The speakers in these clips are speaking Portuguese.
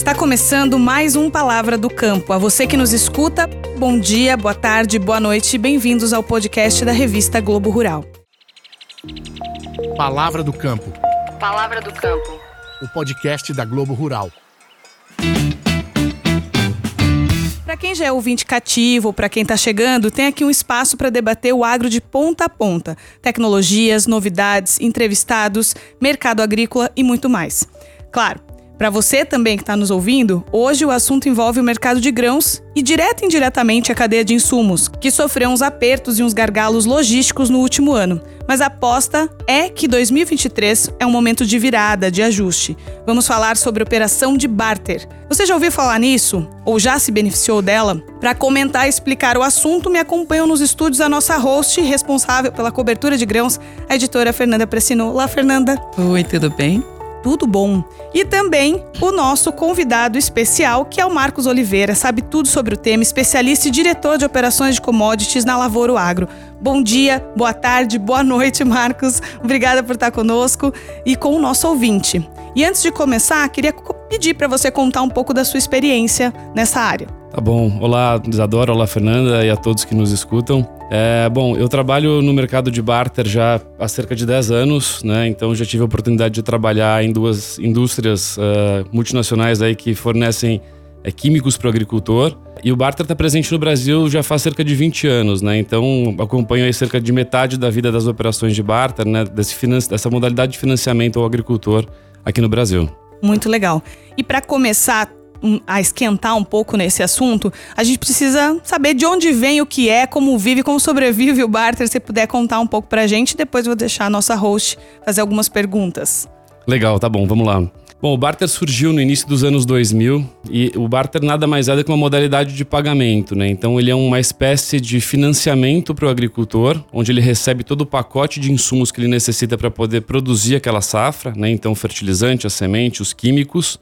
Está começando mais um Palavra do Campo. A você que nos escuta, bom dia, boa tarde, boa noite e bem-vindos ao podcast da revista Globo Rural. Palavra do Campo. Palavra do Campo. O podcast da Globo Rural. Para quem já é ouvinte cativo ou para quem está chegando, tem aqui um espaço para debater o agro de ponta a ponta: tecnologias, novidades, entrevistados, mercado agrícola e muito mais. Claro, para você também que está nos ouvindo, hoje o assunto envolve o mercado de grãos e direto e indiretamente a cadeia de insumos, que sofreu uns apertos e uns gargalos logísticos no último ano. Mas a aposta é que 2023 é um momento de virada, de ajuste. Vamos falar sobre operação de barter. Você já ouviu falar nisso? Ou já se beneficiou dela? Para comentar e explicar o assunto, me acompanham nos estúdios a nossa host responsável pela cobertura de grãos, a editora Fernanda Pressino. Olá, Fernanda. Oi, tudo bem? Tudo bom. E também o nosso convidado especial, que é o Marcos Oliveira, sabe tudo sobre o tema, especialista e diretor de operações de commodities na Lavouro Agro. Bom dia, boa tarde, boa noite, Marcos. Obrigada por estar conosco e com o nosso ouvinte. E antes de começar, queria pedir para você contar um pouco da sua experiência nessa área. Tá bom. Olá, Isadora, olá, Fernanda e a todos que nos escutam. É, bom, eu trabalho no mercado de barter já há cerca de 10 anos, né? Então já tive a oportunidade de trabalhar em duas indústrias uh, multinacionais aí que fornecem é, químicos para o agricultor. E o barter está presente no Brasil já faz cerca de 20 anos, né? Então acompanho aí cerca de metade da vida das operações de barter, né? Desse dessa modalidade de financiamento ao agricultor aqui no Brasil. Muito legal. E para começar a esquentar um pouco nesse assunto, a gente precisa saber de onde vem o que é, como vive, como sobrevive o barter. Se puder contar um pouco pra gente, depois vou deixar a nossa host fazer algumas perguntas. Legal, tá bom, vamos lá. Bom, o barter surgiu no início dos anos 2000 e o barter nada mais é do que uma modalidade de pagamento, né? Então ele é uma espécie de financiamento para o agricultor, onde ele recebe todo o pacote de insumos que ele necessita para poder produzir aquela safra, né? Então fertilizante, a semente, os químicos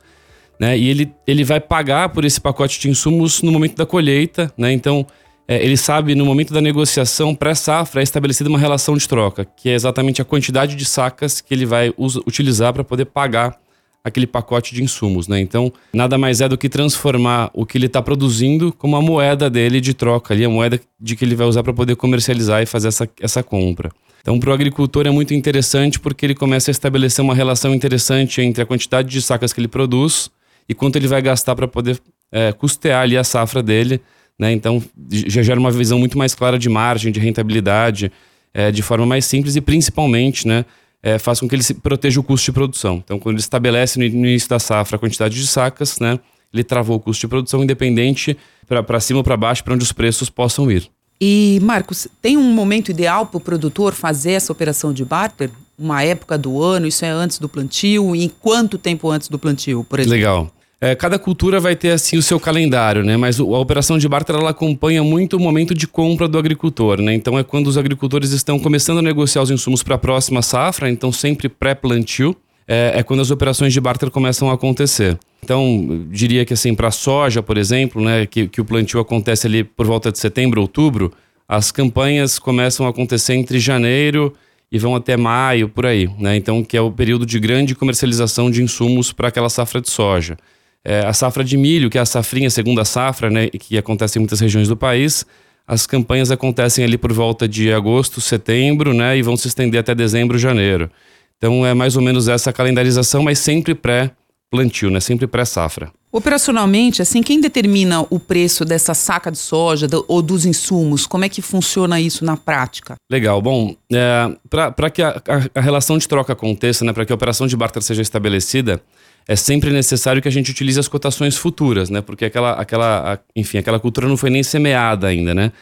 né? E ele, ele vai pagar por esse pacote de insumos no momento da colheita, né? Então, é, ele sabe no momento da negociação pré-safra é estabelecida uma relação de troca, que é exatamente a quantidade de sacas que ele vai utilizar para poder pagar aquele pacote de insumos, né? Então, nada mais é do que transformar o que ele está produzindo como a moeda dele de troca ali, a moeda de que ele vai usar para poder comercializar e fazer essa, essa compra. Então, para o agricultor é muito interessante porque ele começa a estabelecer uma relação interessante entre a quantidade de sacas que ele produz e quanto ele vai gastar para poder é, custear ali a safra dele. Né? Então, já gera uma visão muito mais clara de margem, de rentabilidade, é, de forma mais simples e principalmente né, é, faz com que ele se proteja o custo de produção. Então, quando ele estabelece no início da safra a quantidade de sacas, né, ele travou o custo de produção independente para cima ou para baixo, para onde os preços possam ir. E, Marcos, tem um momento ideal para o produtor fazer essa operação de barter? Uma época do ano? Isso é antes do plantio? E quanto tempo antes do plantio, por exemplo? Legal. É, cada cultura vai ter assim o seu calendário, né? Mas a operação de barter ela acompanha muito o momento de compra do agricultor, né? Então é quando os agricultores estão começando a negociar os insumos para a próxima safra, então sempre pré-plantio, é, é, quando as operações de barter começam a acontecer. Então diria que assim para soja, por exemplo, né, que, que o plantio acontece ali por volta de setembro, outubro, as campanhas começam a acontecer entre janeiro e vão até maio por aí, né? Então que é o período de grande comercialização de insumos para aquela safra de soja. É, a safra de milho, que é a safrinha, segunda safra, né, que acontece em muitas regiões do país, as campanhas acontecem ali por volta de agosto, setembro, né, e vão se estender até dezembro, janeiro. Então é mais ou menos essa calendarização, mas sempre pré-plantio, né, sempre pré-safra. Operacionalmente, assim, quem determina o preço dessa saca de soja do, ou dos insumos? Como é que funciona isso na prática? Legal. Bom, é, para que a, a, a, relação de troca aconteça, né, para que a operação de barter seja estabelecida, é sempre necessário que a gente utilize as cotações futuras, né? Porque aquela, aquela, enfim, aquela cultura não foi nem semeada ainda, né?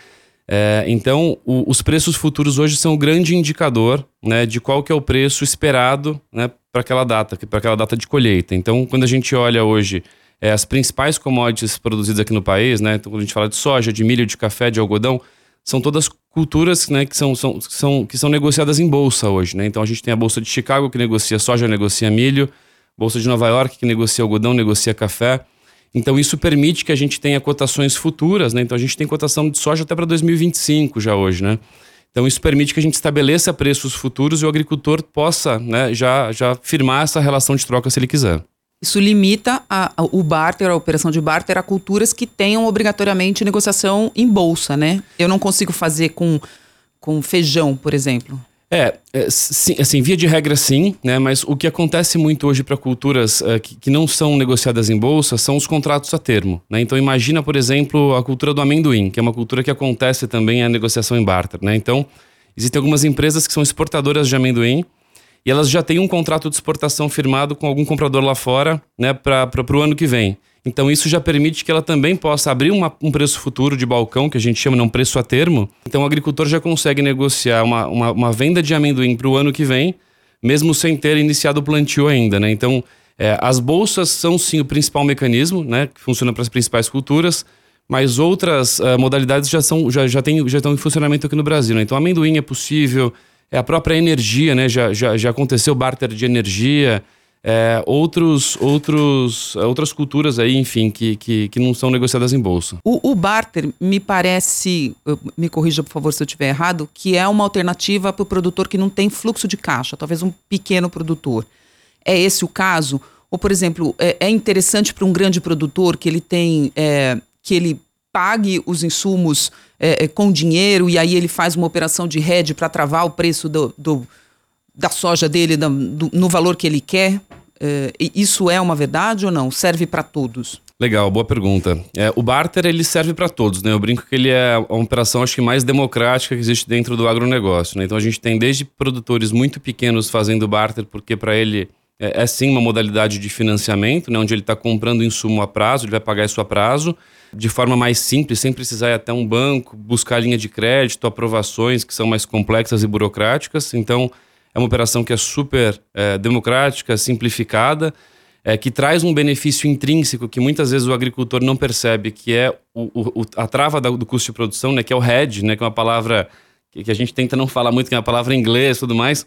É, então, o, os preços futuros hoje são o grande indicador né, de qual que é o preço esperado né, para aquela data, para aquela data de colheita. Então, quando a gente olha hoje é, as principais commodities produzidas aqui no país, né, então, quando a gente fala de soja, de milho, de café, de algodão, são todas culturas né, que, são, são, são, que são negociadas em bolsa hoje. Né? Então, a gente tem a Bolsa de Chicago que negocia soja, negocia milho, Bolsa de Nova York, que negocia algodão, negocia café. Então, isso permite que a gente tenha cotações futuras, né? Então, a gente tem cotação de soja até para 2025 já hoje, né? Então, isso permite que a gente estabeleça preços futuros e o agricultor possa né, já, já firmar essa relação de troca se ele quiser. Isso limita a, a, o barter, a operação de barter, a culturas que tenham obrigatoriamente negociação em bolsa, né? Eu não consigo fazer com, com feijão, por exemplo. É, é sim, assim, via de regra sim, né? Mas o que acontece muito hoje para culturas uh, que, que, não são negociadas em bolsa são os contratos a termo, né? Então imagina, por exemplo, a cultura do amendoim, que é uma cultura que acontece também a negociação em barter, né? Então existem algumas empresas que são exportadoras de amendoim e elas já têm um contrato de exportação firmado com algum comprador lá fora, né, para o ano que vem. Então isso já permite que ela também possa abrir uma, um preço futuro de balcão, que a gente chama de um preço a termo. Então o agricultor já consegue negociar uma, uma, uma venda de amendoim para o ano que vem, mesmo sem ter iniciado o plantio ainda. Né? Então é, as bolsas são sim o principal mecanismo, né, que funciona para as principais culturas, mas outras uh, modalidades já, são, já, já, tem, já estão em funcionamento aqui no Brasil. Né? Então amendoim é possível, é a própria energia, né? Já, já, já aconteceu barter de energia, é, outros, outros, outras culturas aí, enfim, que, que, que não são negociadas em bolsa. O, o, barter me parece, me corrija por favor se eu estiver errado, que é uma alternativa para o produtor que não tem fluxo de caixa, talvez um pequeno produtor. É esse o caso? Ou, por exemplo, é, é interessante para um grande produtor que ele tem, é, que ele pague os insumos é, é, com dinheiro e aí ele faz uma operação de hedge para travar o preço do, do da soja dele do, no valor que ele quer? É, isso é uma verdade ou não? Serve para todos? Legal, boa pergunta. É, o barter ele serve para todos, né? Eu brinco que ele é a operação acho que mais democrática que existe dentro do agronegócio, né? Então a gente tem desde produtores muito pequenos fazendo barter, porque para ele é, é, sim uma modalidade de financiamento, né? Onde ele está comprando insumo a prazo, ele vai pagar isso a prazo de forma mais simples, sem precisar ir até um banco, buscar linha de crédito, aprovações que são mais complexas e burocráticas. Então, é uma operação que é super é, democrática, simplificada, é, que traz um benefício intrínseco que muitas vezes o agricultor não percebe, que é o, o, a trava do custo de produção, né, que é o hedge, né, que é uma palavra que a gente tenta não falar muito, que é uma palavra em inglês e tudo mais,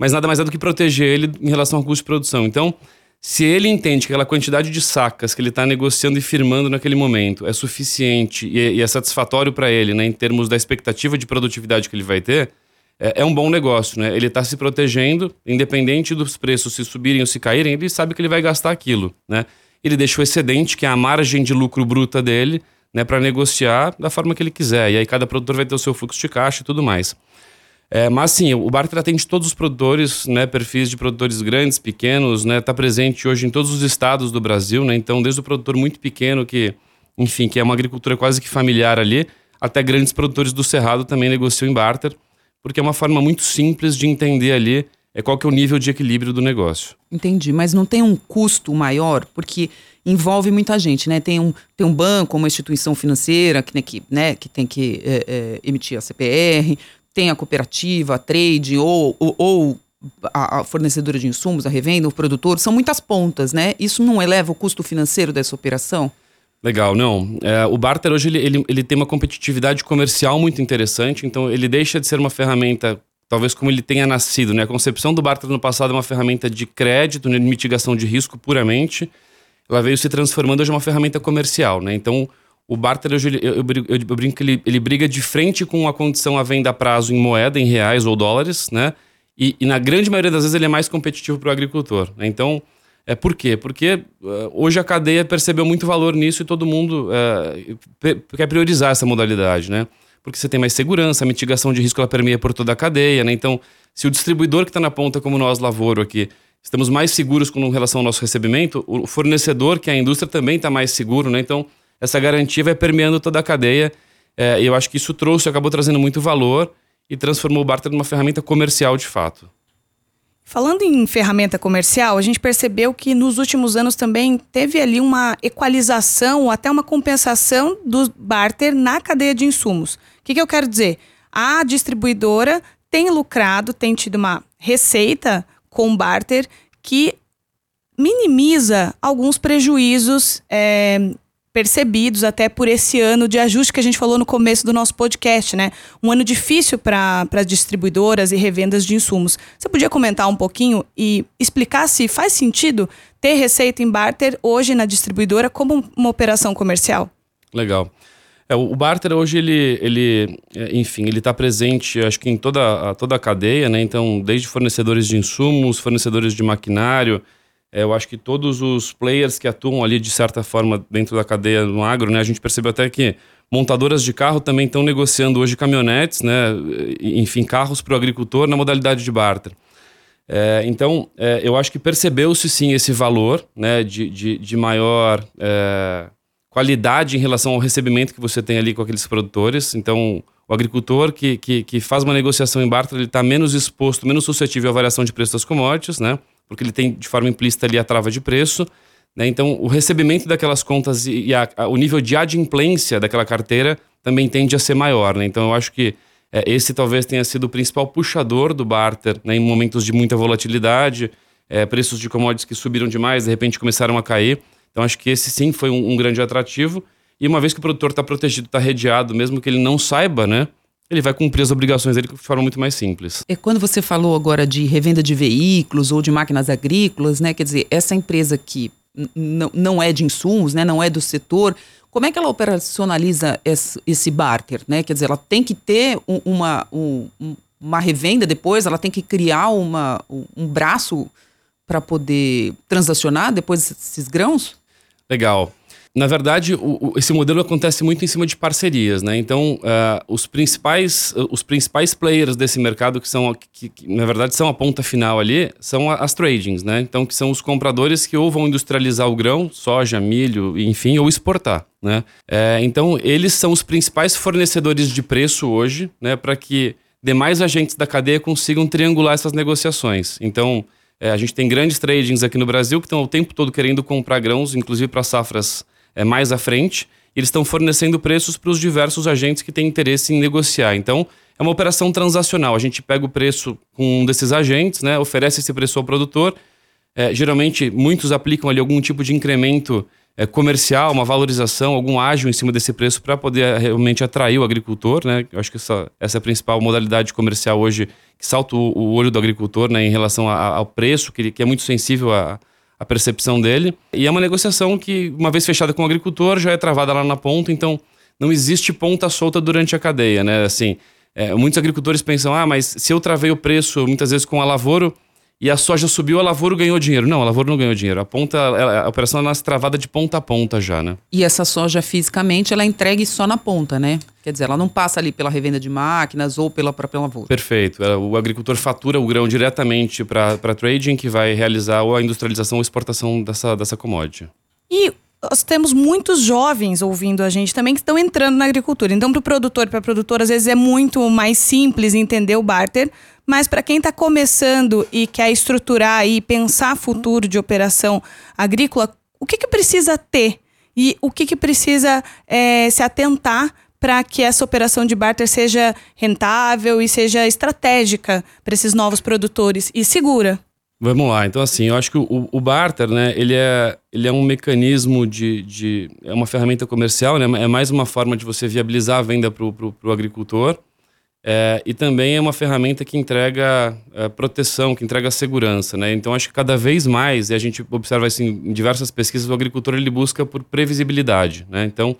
mas nada mais é do que proteger ele em relação ao custo de produção. Então, se ele entende que aquela quantidade de sacas que ele está negociando e firmando naquele momento é suficiente e é, e é satisfatório para ele, né, em termos da expectativa de produtividade que ele vai ter, é, é um bom negócio, né? Ele está se protegendo, independente dos preços se subirem ou se caírem, ele sabe que ele vai gastar aquilo, né? Ele deixa o excedente, que é a margem de lucro bruta dele, né, para negociar da forma que ele quiser. E aí cada produtor vai ter o seu fluxo de caixa e tudo mais. É, mas sim, o Barter atende todos os produtores, né, perfis de produtores grandes, pequenos, né, está presente hoje em todos os estados do Brasil, né, então desde o produtor muito pequeno que, enfim, que é uma agricultura quase que familiar ali, até grandes produtores do Cerrado também negociam em Barter, porque é uma forma muito simples de entender ali é qual que é o nível de equilíbrio do negócio. Entendi, mas não tem um custo maior, porque envolve muita gente, né? Tem um, tem um banco, uma instituição financeira que, né, que, né, que tem que é, é, emitir a CPR, tem a cooperativa, a trade ou, ou, ou a, fornecedora de insumos, a revenda, o produtor, são muitas pontas, né? Isso não eleva o custo financeiro dessa operação? Legal, não. É, o barter hoje ele, ele, ele tem uma competitividade comercial muito interessante, então ele deixa de ser uma ferramenta, talvez como ele tenha nascido, né? A concepção do barter no passado é uma ferramenta de crédito, né, de mitigação de risco puramente. Ela veio se transformando hoje em uma ferramenta comercial, né? Então, o barter, eu, eu, eu, eu brinco que ele, ele briga de frente com a condição à venda a prazo em moeda, em reais ou dólares, né? E, e na grande maioria das vezes ele é mais competitivo para o agricultor. Né? Então, é por quê? Porque uh, hoje a cadeia percebeu muito valor nisso e todo mundo uh, quer priorizar essa modalidade, né? Porque você tem mais segurança, a mitigação de risco ela permeia por toda a cadeia, né? Então, se o distribuidor que está na ponta, como nós, Lavoro, aqui, estamos mais seguros com relação ao nosso recebimento, o fornecedor, que é a indústria, também está mais seguro, né? Então, essa garantia vai permeando toda a cadeia. É, e eu acho que isso trouxe, acabou trazendo muito valor e transformou o barter numa ferramenta comercial de fato. Falando em ferramenta comercial, a gente percebeu que nos últimos anos também teve ali uma equalização ou até uma compensação do barter na cadeia de insumos. O que, que eu quero dizer? A distribuidora tem lucrado, tem tido uma receita com barter que minimiza alguns prejuízos é, percebidos até por esse ano de ajuste que a gente falou no começo do nosso podcast, né? Um ano difícil para as distribuidoras e revendas de insumos. Você podia comentar um pouquinho e explicar se faz sentido ter receita em barter hoje na distribuidora como uma operação comercial? Legal. É, o barter hoje ele, ele é, enfim, ele está presente, acho que em toda a, toda a cadeia, né? Então, desde fornecedores de insumos, fornecedores de maquinário, eu acho que todos os players que atuam ali, de certa forma, dentro da cadeia no agro, né, a gente percebeu até que montadoras de carro também estão negociando hoje caminhonetes, né, enfim, carros para o agricultor na modalidade de barter. É, então, é, eu acho que percebeu-se sim esse valor né, de, de, de maior é, qualidade em relação ao recebimento que você tem ali com aqueles produtores. Então, o agricultor que, que, que faz uma negociação em barter, ele está menos exposto, menos suscetível à variação de preço das commodities, né? Porque ele tem de forma implícita ali a trava de preço. Né? Então, o recebimento daquelas contas e, a, a, o nível de adimplência daquela carteira também tende a ser maior. Né? Então, eu acho que é, esse talvez tenha sido o principal puxador do barter né, em momentos de muita volatilidade, é, preços de commodities que subiram demais, de repente começaram a cair. Então acho que esse sim foi um, um grande atrativo. E uma vez que o produtor está protegido, está redeado, mesmo que ele não saiba, né? Ele vai cumprir as obrigações dele de forma muito mais simples. É quando você falou agora de revenda de veículos ou de máquinas agrícolas, né? Quer dizer, essa empresa que não é de insumos, né? Não é do setor, como é que ela operacionaliza esse barter? Né? Quer dizer, ela tem que ter uma, uma revenda depois, ela tem que criar uma, um braço para poder transacionar depois desses grãos? Legal. Na verdade, o, o, esse modelo acontece muito em cima de parcerias, né? Então, uh, os, principais, uh, os principais players desse mercado, que são, que, que, na verdade são a ponta final ali, são as tradings, né? Então, que são os compradores que ou vão industrializar o grão, soja, milho, enfim, ou exportar, né? É, então, eles são os principais fornecedores de preço hoje, né? Para que demais agentes da cadeia consigam triangular essas negociações. Então, é, a gente tem grandes tradings aqui no Brasil que estão o tempo todo querendo comprar grãos, inclusive para safras é, mais à frente, eles estão fornecendo preços para os diversos agentes que têm interesse em negociar. Então, é uma operação transacional. A gente pega o preço com um desses agentes, né, oferece esse preço ao produtor. É, geralmente, muitos aplicam ali algum tipo de incremento é, comercial, uma valorização, algum ágio em cima desse preço para poder é, realmente atrair o agricultor. Né? Eu acho que essa, essa é a principal modalidade comercial hoje que salta o, o olho do agricultor né, em relação a, ao preço, que, que é muito sensível a, a percepção dele. E é uma negociação que, uma vez fechada com o agricultor, já é travada lá na ponta, então não existe ponta solta durante a cadeia, né? Assim, é, muitos agricultores pensam, ah, mas se eu travei o preço muitas vezes com a lavoura e a soja subiu, a lavoura ganhou dinheiro. Não, a lavoura não ganhou dinheiro. A ponta, a operação nasce travada de ponta a ponta já, né? E essa soja fisicamente, ela é entregue só na ponta, né? Quer dizer, ela não passa ali pela revenda de máquinas ou pela própria lavoura. Perfeito. É, o agricultor fatura o grão diretamente para trading, que vai realizar ou a industrialização ou exportação dessa, dessa commodity. E nós temos muitos jovens ouvindo a gente também que estão entrando na agricultura. Então, para o produtor, para a produtora, às vezes é muito mais simples entender o barter, mas para quem está começando e quer estruturar e pensar futuro de operação agrícola, o que, que precisa ter? E o que, que precisa é, se atentar para que essa operação de barter seja rentável e seja estratégica para esses novos produtores e segura? Vamos lá, então assim, eu acho que o, o, barter, né, ele é, ele é um mecanismo de, de, é uma ferramenta comercial, né, é mais uma forma de você viabilizar a venda para o agricultor, é, e também é uma ferramenta que entrega é, proteção, que entrega segurança, né? Então acho que cada vez mais, e a gente observa assim em diversas pesquisas, o agricultor ele busca por previsibilidade, né? Então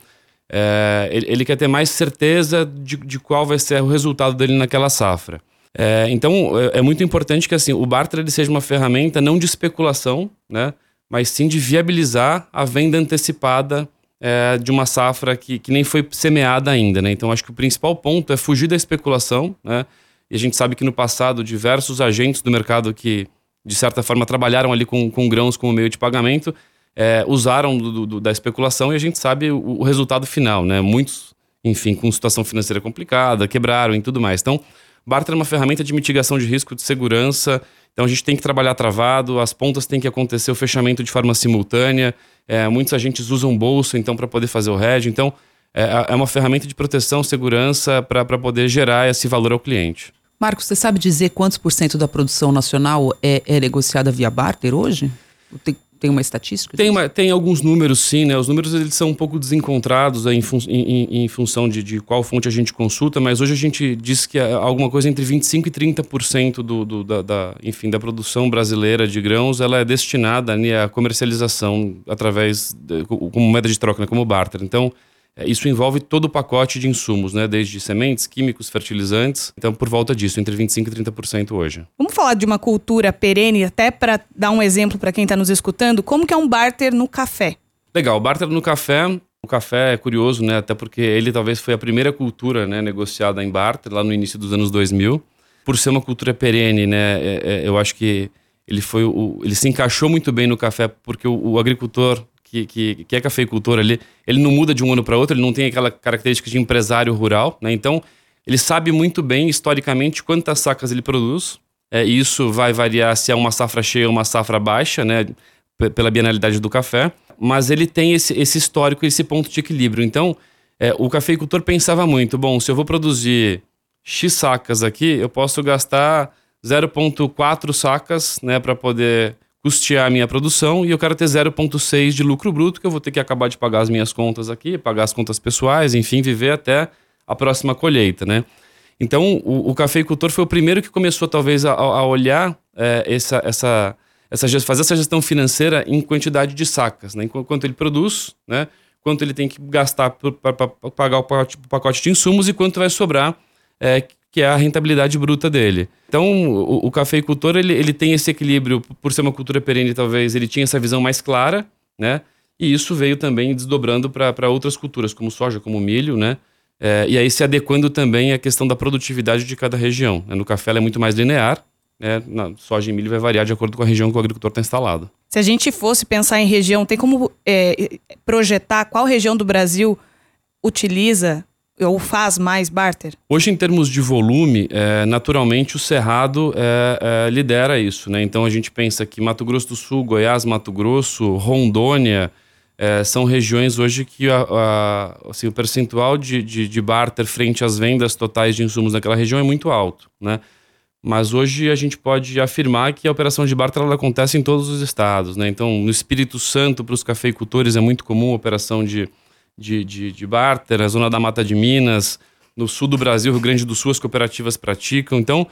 é, ele, ele, quer ter mais certeza de, de, qual vai ser o resultado dele naquela safra. É, então é, é, muito importante que assim o barter ele seja uma ferramenta não de especulação, né? Mas sim de viabilizar a venda antecipada é, de uma safra que, que nem foi semeada ainda, né? Então acho que o principal ponto é fugir da especulação, né? E a gente sabe que no passado diversos agentes do mercado que de certa forma trabalharam ali com, com grãos como meio de pagamento é, usaram do, do, da especulação e a gente sabe o, o, resultado final, né? Muitos, enfim, com situação financeira complicada, quebraram e tudo mais. Então, barter é uma ferramenta de mitigação de risco, de segurança. Então a gente tem que trabalhar travado, as pontas têm que acontecer o fechamento de forma simultânea. É, muitos agentes usam bolsa então para poder fazer o hedge. Então é, é uma ferramenta de proteção, segurança para poder gerar esse valor ao cliente. Marcos, você sabe dizer quantos por cento da produção nacional é, é negociada via barter hoje? Tem, tem uma estatística? Tem, uma, tem alguns números, sim, né? Os números eles são um pouco desencontrados em, fun em, em, função de, de qual fonte a gente consulta, mas hoje a gente diz que é alguma coisa entre 25% e 30% do, do, da, da, enfim, da produção brasileira de grãos ela é destinada né, à comercialização através, de, como moeda de troca, né, como barter. Então, Isso envolve todo o pacote de insumos, né? Desde sementes, químicos, fertilizantes. Então, por volta disso, entre 25% e 30% hoje. Vamos falar de uma cultura perene, até para dar um exemplo para quem está nos escutando, como que é um barter no café? Legal, o barter no café. O café é curioso, né? Até porque ele talvez foi a primeira cultura né, negociada em barter lá no início dos anos 2000. Por ser uma cultura perene, né? é- é- eu acho que ele foi o, ele se encaixou muito bem no café porque o, o agricultor que, que, que é cafeicultor ali, ele não muda de um ano para outro, ele não tem aquela característica de empresário rural, né? Então ele sabe muito bem historicamente quantas sacas ele produz. É, isso vai variar se é uma safra cheia ou uma safra baixa, né? P- Pela bienalidade do café. Mas ele tem esse, esse histórico, esse ponto de equilíbrio. Então, é, o cafeicultor pensava muito: bom, se eu vou produzir X sacas aqui, eu posso gastar 0,4 sacas né, para poder custear a minha produção e eu quero ter 0,6 de lucro bruto, que eu vou ter que acabar de pagar as minhas contas aqui, pagar as contas pessoais, enfim, viver até a próxima colheita, né? Então, o, o cafeicultor foi o primeiro que começou, talvez, a, a olhar é, essa, essa, essa, fazer essa gestão financeira em quantidade de sacas, né? Quanto ele produz, né? Quanto ele tem que gastar para pagar o pacote, o pacote de insumos e quanto vai sobrar, é, que é a rentabilidade bruta dele. Então, o, o cafeicultor, ele, ele tem esse equilíbrio, por ser uma cultura perene, talvez, ele tinha essa visão mais clara, né? E isso veio também desdobrando para outras culturas, como soja, como milho, né? É, e aí se adequando também à questão da produtividade de cada região. né? No café ela é muito mais linear, né? na soja e milho vai variar de acordo com a região que o agricultor está instalado. Se a gente fosse pensar em região, tem como é, projetar qual região do Brasil utiliza ou faz mais barter? Hoje, em termos de volume, é, naturalmente o Cerrado é, é, lidera isso. Né? Então a gente pensa que Mato Grosso do Sul, Goiás, Mato Grosso, Rondônia é, são regiões hoje que a- a- assim, o percentual de, de, de barter frente às vendas totais de insumos naquela região é muito alto. Né? Mas hoje a gente pode afirmar que a operação de barter ela acontece em todos os estados. Né? Então, no Espírito Santo, para os cafeicultores, é muito comum a operação de, de, de, de barter, na zona da Mata de Minas, no sul do Brasil, Rio Grande do Sul, as cooperativas praticam. Então,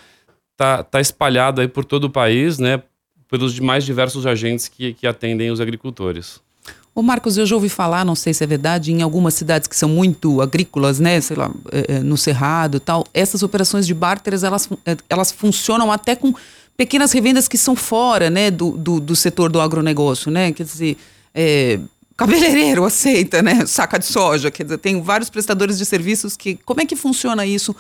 tá, tá espalhado aí por todo o país, né? Pelos mais diversos agentes que, que atendem os agricultores. Ô Marcos, eu já ouvi falar, não sei se é verdade, em algumas cidades que são muito agrícolas, né, sei lá, é, é, no Cerrado tal, essas operações de barter, elas, é, elas funcionam até com pequenas revendas que são fora, né, do, do, do setor do agronegócio, né, quer dizer, é, cabeleireiro aceita, né, saca de soja, quer dizer, tem vários prestadores de serviços que, como é que funciona isso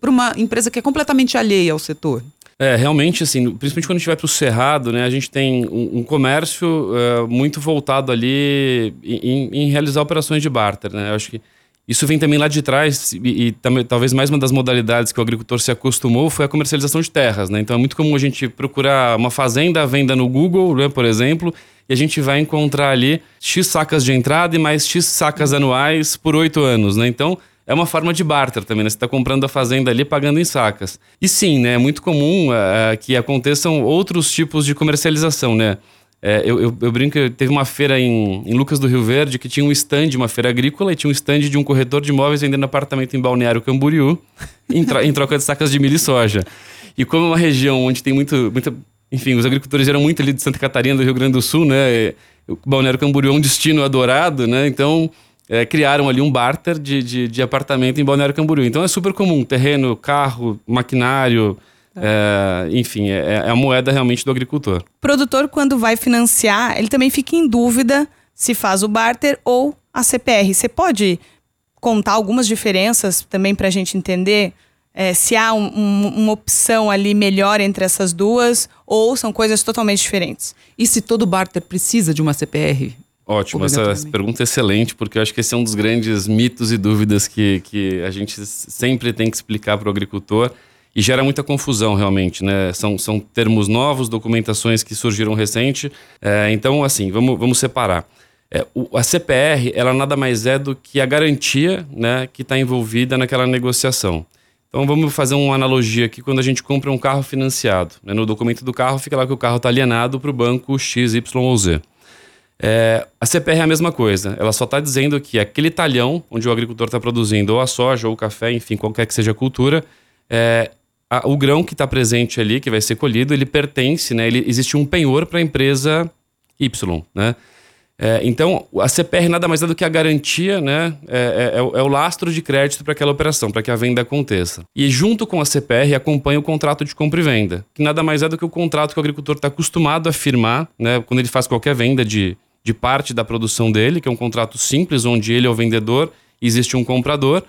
para uma empresa que é completamente alheia ao setor? É, realmente, assim, principalmente quando a gente vai para o Cerrado, né, a gente tem um, um comércio é, muito voltado ali em, em realizar operações de barter, né? Eu acho que isso vem também lá de trás e, e talvez mais uma das modalidades que o agricultor se acostumou foi a comercialização de terras, né? Então é muito comum a gente procurar uma fazenda à venda no Google, né, por exemplo, e a gente vai encontrar ali X sacas de entrada e mais X sacas anuais por oito anos, né? Então é uma forma de barter também, né? Você está comprando a fazenda ali pagando em sacas. E sim, né? É muito comum eh, que aconteçam outros tipos de comercialização, né? É, eu, eu, eu brinco, que teve uma feira em, em Lucas do Rio Verde que tinha um stand, uma feira agrícola, e tinha um stand de um corretor de imóveis vendendo apartamento em Balneário Camboriú, em, tro- em troca de sacas de milho e soja. E como é uma região onde tem muito, muita. Enfim, os agricultores eram muito ali de Santa Catarina, do Rio Grande do Sul, né? E O Balneário Camboriú é um destino adorado, né? Então. é, criaram ali um barter de, de, de apartamento em Balneário Camboriú. Então é super comum, terreno, carro, maquinário, é, enfim, é, é a moeda realmente do agricultor. O produtor, quando vai financiar, ele também fica em dúvida se faz o barter ou a CPR. Você pode contar algumas diferenças também para a gente entender é, se há um- um- uma opção ali melhor entre essas duas ou são coisas totalmente diferentes? E se todo barter precisa de uma CPR? Ótimo, essa pergunta é excelente, porque eu acho que esse é um dos grandes mitos e dúvidas que, que a gente sempre tem que explicar para o agricultor e gera muita confusão realmente, né? São, são termos novos, documentações que surgiram recente, é, então assim, vamos, vamos separar. É, o- a CPR, ela nada mais é do que a garantia né, que está envolvida naquela negociação. Então vamos fazer uma analogia aqui quando a gente compra um carro financiado. né? No documento do carro fica lá que o carro está alienado para o banco X, Y ou Z. É, a CPR é a mesma coisa. Ela só está dizendo que aquele talhão onde o agricultor está produzindo ou a soja ou o café, enfim, qualquer que seja a cultura, é, a- o grão que está presente ali, que vai ser colhido, ele pertence, né? Ele, existe um penhor para a empresa Y, né? É, então, a CPR nada mais é do que a garantia, né? É, é, é o, é lastro de crédito para aquela operação, para que a venda aconteça. E junto com a CPR acompanha o contrato de compra e venda, que nada mais é do que o contrato que o agricultor está acostumado a firmar, né? Quando ele faz qualquer venda de, de parte da produção dele, que é um contrato simples, onde ele é o vendedor existe um comprador.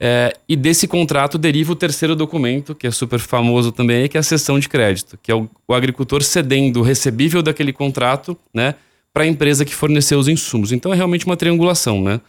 É, e desse contrato deriva o terceiro documento, que é super famoso também, que é a cessão de crédito, que é o, o agricultor cedendo o recebível daquele contrato, né? Para a empresa que forneceu os insumos. Então é realmente uma triangulação, né?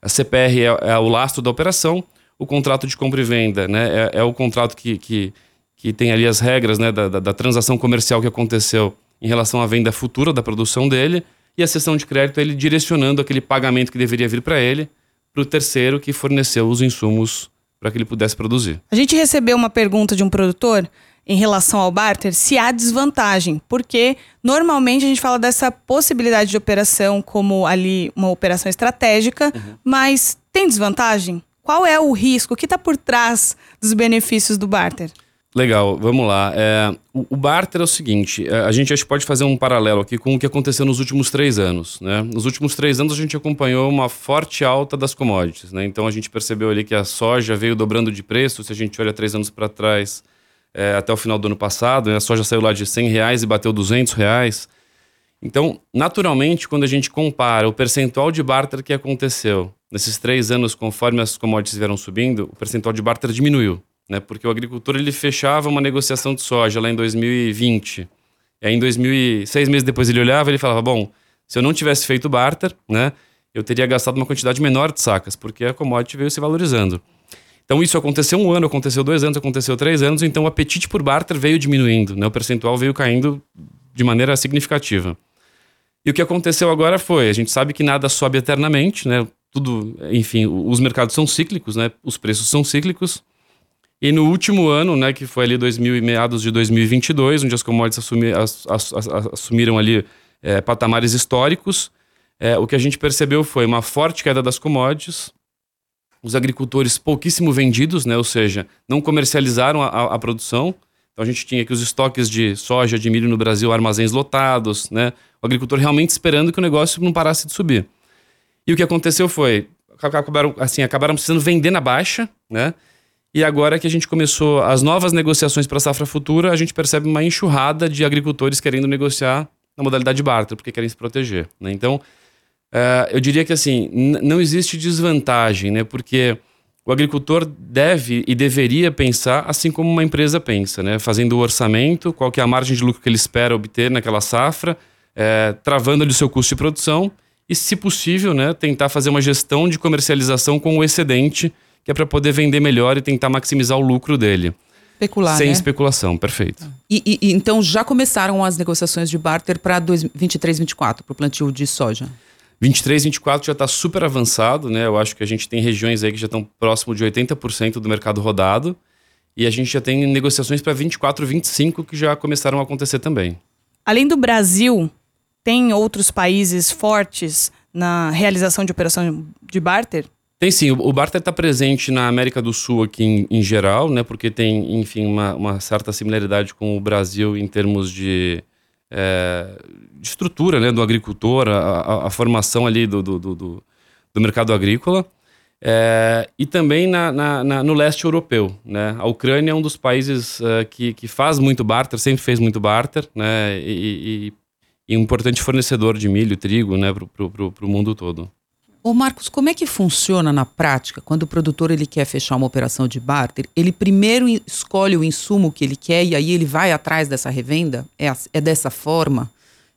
A CPR é, é o lastro da operação, o contrato de compra e venda né, é, é o contrato que, que, que, tem ali as regras né, da, da, da, transação comercial que aconteceu em relação à venda futura da produção dele, e a sessão de crédito é ele direcionando aquele pagamento que deveria vir para ele para o terceiro que forneceu os insumos para que ele pudesse produzir. A gente recebeu uma pergunta de um produtor em relação ao barter se há desvantagem, porque normalmente a gente fala dessa possibilidade de operação como ali uma operação estratégica, uhum. mas tem desvantagem? Qual é o risco? O que está por trás dos benefícios do barter? Legal, vamos lá. É, o, o, barter é o seguinte: é, a gente acho que pode fazer um paralelo aqui com o que aconteceu nos últimos três anos. Né? Nos últimos três anos a gente acompanhou uma forte alta das commodities. Né? Então a gente percebeu ali que a soja veio dobrando de preço. Se a gente olha três anos para trás, é, até o final do ano passado, né? a soja saiu lá de 100 reais e bateu 200 reais. Então, naturalmente, quando a gente compara o percentual de barter que aconteceu nesses três anos, conforme as commodities vieram subindo, o percentual de barter diminuiu, né? Porque o agricultor ele fechava uma negociação de soja lá em 2020. E aí, em 2000, seis meses depois ele olhava ele falava: bom, se eu não tivesse feito barter, né, eu teria gastado uma quantidade menor de sacas, porque a commodity veio se valorizando. Então isso aconteceu um ano, aconteceu dois anos, aconteceu três anos, então o apetite por barter veio diminuindo, né? o percentual veio caindo de maneira significativa. E o que aconteceu agora foi, a gente sabe que nada sobe eternamente, né? Tudo, enfim, os mercados são cíclicos, né? Os preços são cíclicos. E no último ano, né, que foi ali 2000 e meados de 2022, onde as commodities assumi, as, as, as, assumiram ali é, patamares históricos, é, o que a gente percebeu foi uma forte queda das commodities, os agricultores pouquíssimo vendidos, né? ou seja, não comercializaram a, a, produção. Então a gente tinha aqui os estoques de soja, de milho no Brasil, armazéns lotados, né? o agricultor realmente esperando que o negócio não parasse de subir. E o que aconteceu foi, acabaram, assim, acabaram precisando vender na baixa, né? E agora que a gente começou as novas negociações para a safra futura, a gente percebe uma enxurrada de agricultores querendo negociar na modalidade barter, porque querem se proteger. Né? Então, Uh, eu diria que assim, não existe desvantagem, né? Porque o agricultor deve e deveria pensar assim como uma empresa pensa, né? Fazendo o orçamento, qual que é a margem de lucro que ele espera obter naquela safra, é, travando ali o seu custo de produção e, se possível, né, tentar fazer uma gestão de comercialização com o excedente, que é para poder vender melhor e tentar maximizar o lucro dele. Especular, Sem né? especulação, perfeito. E, e, então já começaram as negociações de barter para 23, 24, para o plantio de soja? 23, 24 já está super avançado, né? Eu acho que a gente tem regiões aí que já estão próximo de 80% do mercado rodado. E a gente já tem negociações para 24, 25 que já começaram a acontecer também. Além do Brasil, tem outros países fortes na realização de operação de barter? Tem sim, o barter está presente na América do Sul aqui em, em geral, né? Porque tem, enfim, uma, uma, certa similaridade com o Brasil em termos de, é, de estrutura né, do agricultor, a, a, formação ali do, do, do, do mercado agrícola. É, e também na, na, na, no leste europeu. Né? A Ucrânia é um dos países uh, que, que faz muito barter, sempre fez muito barter, né? e, e, e um importante fornecedor de milho, trigo né? para o mundo todo. Ô Marcos, como é que funciona na prática quando o produtor ele quer fechar uma operação de barter? Ele primeiro escolhe o insumo que ele quer e aí ele vai atrás dessa revenda? É, é dessa forma?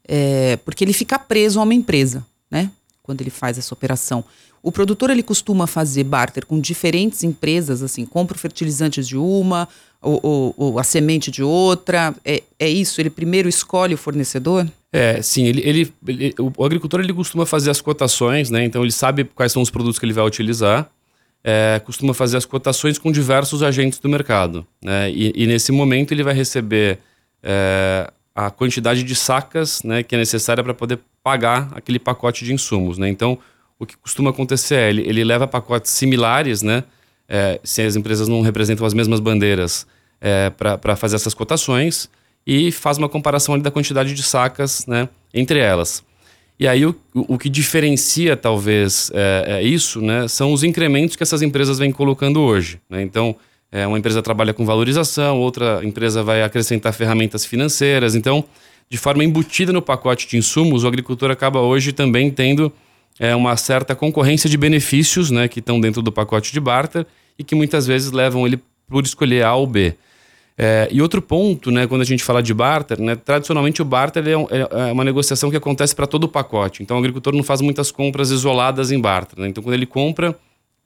É, porque ele fica preso a uma empresa, né? Quando ele faz essa operação. O produtor ele costuma fazer barter com diferentes empresas, assim, compra o fertilizantes de uma, ou, ou, ou a semente de outra. É, é isso? Ele primeiro escolhe o fornecedor? É, sim, ele, ele, ele, o agricultor ele costuma fazer as cotações, né? Então ele sabe quais são os produtos que ele vai utilizar, é, costuma fazer as cotações com diversos agentes do mercado, né? E, e nesse momento ele vai receber é, a quantidade de sacas, né, que é necessária para poder pagar aquele pacote de insumos, né? Então o que costuma acontecer é ele, ele leva pacotes similares, né? É, se as empresas não representam as mesmas bandeiras é, para fazer essas cotações e faz uma comparação da quantidade de sacas né, entre elas. E aí o, o que diferencia talvez é, é isso, né, são os incrementos que essas empresas vêm colocando hoje. Né? Então, é, uma empresa trabalha com valorização, outra empresa vai acrescentar ferramentas financeiras. Então, de forma embutida no pacote de insumos, o agricultor acaba hoje também tendo é, uma certa concorrência de benefícios né, que estão dentro do pacote de barter e que muitas vezes levam ele por escolher A ou B. É, e outro ponto, né, quando a gente fala de barter, né, tradicionalmente o barter é, um, é, uma negociação que acontece para todo o pacote. Então o agricultor não faz muitas compras isoladas em barter. Né? Então quando ele compra,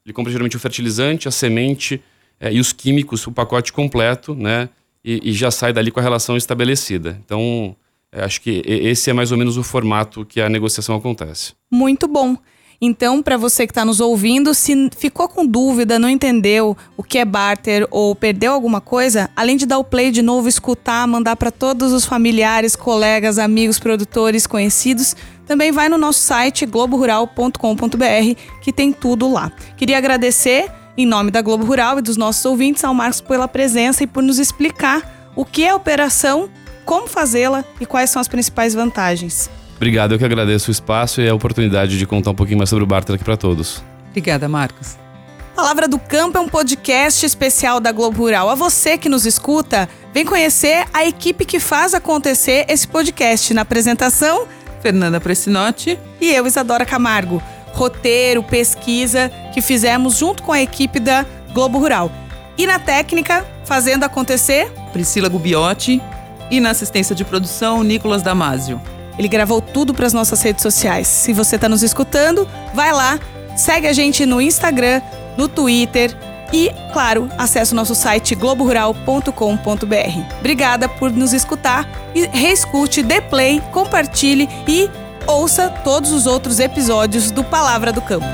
ele compra geralmente o fertilizante, a semente é, e os químicos, o pacote completo, né, e, e, já sai dali com a relação estabelecida. Então é, acho que esse é mais ou menos o formato que a negociação acontece. Muito bom. Então, para você que está nos ouvindo, se ficou com dúvida, não entendeu o que é barter ou perdeu alguma coisa, além de dar o play de novo, escutar, mandar para todos os familiares, colegas, amigos, produtores, conhecidos, também vai no nosso site globorural.com.br que tem tudo lá. Queria agradecer em nome da Globo Rural e dos nossos ouvintes ao Marcos pela presença e por nos explicar o que é a operação, como fazê-la e quais são as principais vantagens. Obrigado, eu que agradeço o espaço e a oportunidade de contar um pouquinho mais sobre o Barter aqui para todos. Obrigada, Marcos. Palavra do Campo é um podcast especial da Globo Rural. A você que nos escuta, vem conhecer a equipe que faz acontecer esse podcast. Na apresentação, Fernanda Presinotti e eu, Isadora Camargo. Roteiro, pesquisa que fizemos junto com a equipe da Globo Rural. E na técnica, fazendo acontecer, Priscila Gubiotti e na assistência de produção, Nicolas Damasio. Ele gravou tudo para as nossas redes sociais. Se você está nos escutando, vai lá, segue a gente no Instagram, no Twitter e, claro, acesse o nosso site globorural.com.br. Obrigada por nos escutar e reescute, dê play, compartilhe e ouça todos os outros episódios do Palavra do Campo.